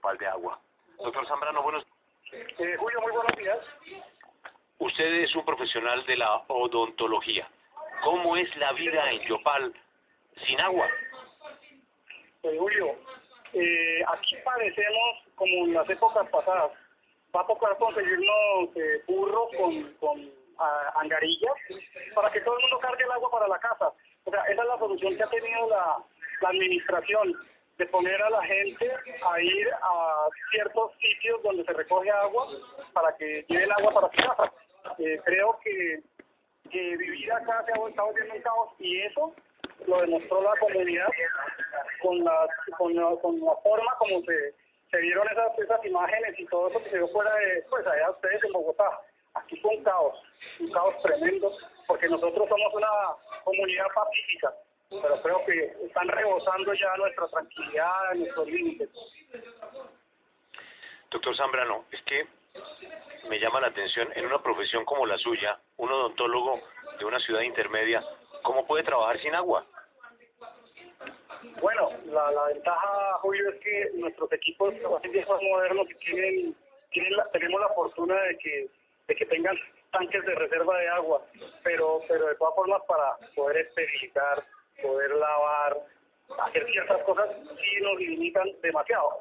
pal de Agua. Doctor Zambrano, buenos eh, Julio, muy buenos días. Usted es un profesional de la odontología. ¿Cómo es la vida en Yopal sin agua? Eh, Julio, eh, aquí padecemos como en las épocas pasadas. Va a tocar conseguirnos eh, burros con, con angarillas para que todo el mundo cargue el agua para la casa. O sea, esa es la solución que ha tenido la, la administración de poner a la gente a ir a ciertos sitios donde se recoge agua para que lleven agua para su casa. Eh, creo que, que vivir acá se ha estado volviendo un caos y eso lo demostró la comunidad con la, con la, con la forma como se, se vieron esas, esas imágenes y todo eso que se dio fuera de, pues allá ustedes en Bogotá. Aquí fue un caos, un caos tremendo, porque nosotros somos una comunidad pacífica pero creo que están rebosando ya nuestra tranquilidad, nuestros límites. Doctor Zambrano, es que me llama la atención, en una profesión como la suya, un odontólogo de una ciudad intermedia, ¿cómo puede trabajar sin agua? Bueno, la, la ventaja, Julio, es que nuestros equipos más modernos tienen, tienen tenemos la fortuna de que, de que tengan tanques de reserva de agua, pero, pero de todas formas para poder esterilizar poder lavar, hacer ciertas cosas sí nos limitan demasiado.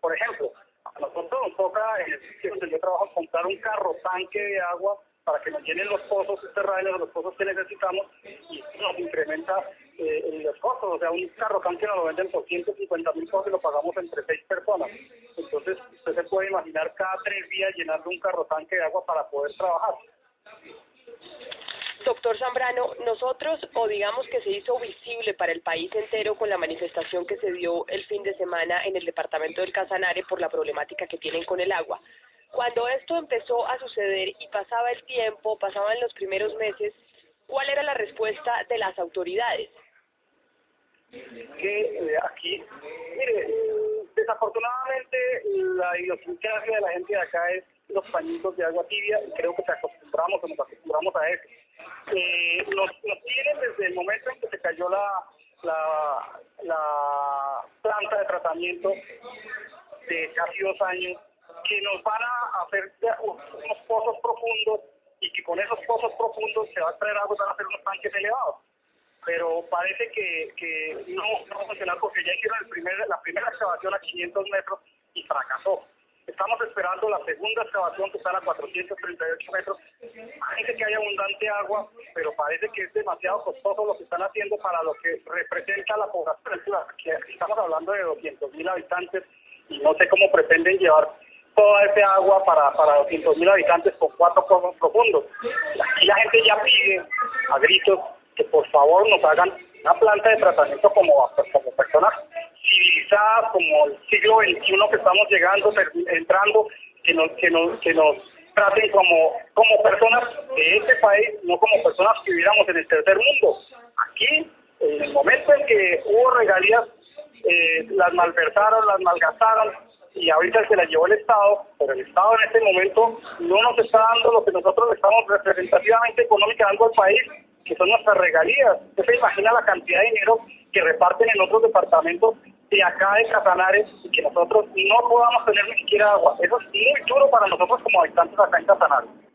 Por ejemplo, a nosotros nos toca, en el sitio donde trabajo, comprar un carro tanque de agua para que nos llenen los pozos subterráneos, los pozos que necesitamos, y nos incrementa eh, los costos. O sea, un carro tanque nos lo venden por 150 mil pesos y lo pagamos entre seis personas. Entonces, usted se puede imaginar cada tres días llenando un carro tanque de agua para poder trabajar. Doctor Zambrano, nosotros, o digamos que se hizo visible para el país entero con la manifestación que se dio el fin de semana en el departamento del Casanare por la problemática que tienen con el agua. Cuando esto empezó a suceder y pasaba el tiempo, pasaban los primeros meses, ¿cuál era la respuesta de las autoridades? Que eh, aquí, mire, desafortunadamente la idiosincrasia de la gente de acá es los pañitos de agua tibia y creo que se acostumbramos o nos acostumbramos a eso eh, nos, nos tienen desde el momento en que se cayó la, la, la planta de tratamiento de casi dos años, que nos van a hacer unos pozos profundos y que con esos pozos profundos se va a traer agua y van a hacer unos tanques elevados. Pero parece que, que no, va a funcionar porque ya hicieron el primer, la primera excavación a 500 metros y fracasó. Estamos esperando la segunda excavación que está a 438 metros. Parece que hay abundante agua, pero parece que es demasiado costoso lo que están haciendo para lo que representa la población. Estamos hablando de 200 mil habitantes y no sé cómo pretenden llevar toda ese agua para, para 200 mil habitantes con cuatro pozos profundos. Y la gente ya pide a gritos que por favor nos hagan una planta de tratamiento como, como personas civilizadas como el siglo XXI que estamos llegando, entrando, que nos, que nos, traten como, como personas de este país, no como personas que viviéramos en el tercer mundo. Aquí, en el momento en que hubo regalías, eh, las malversaron, las malgastaron, y ahorita se las llevó el Estado, pero el Estado en este momento no nos está dando lo que nosotros estamos representativamente económicamente dando al país, que son nuestras regalías. Usted se imagina la cantidad de dinero que reparten en otros departamentos de acá de Casanares y que nosotros no podamos tener ni siquiera agua. Eso es muy duro para nosotros como habitantes acá en Casanares.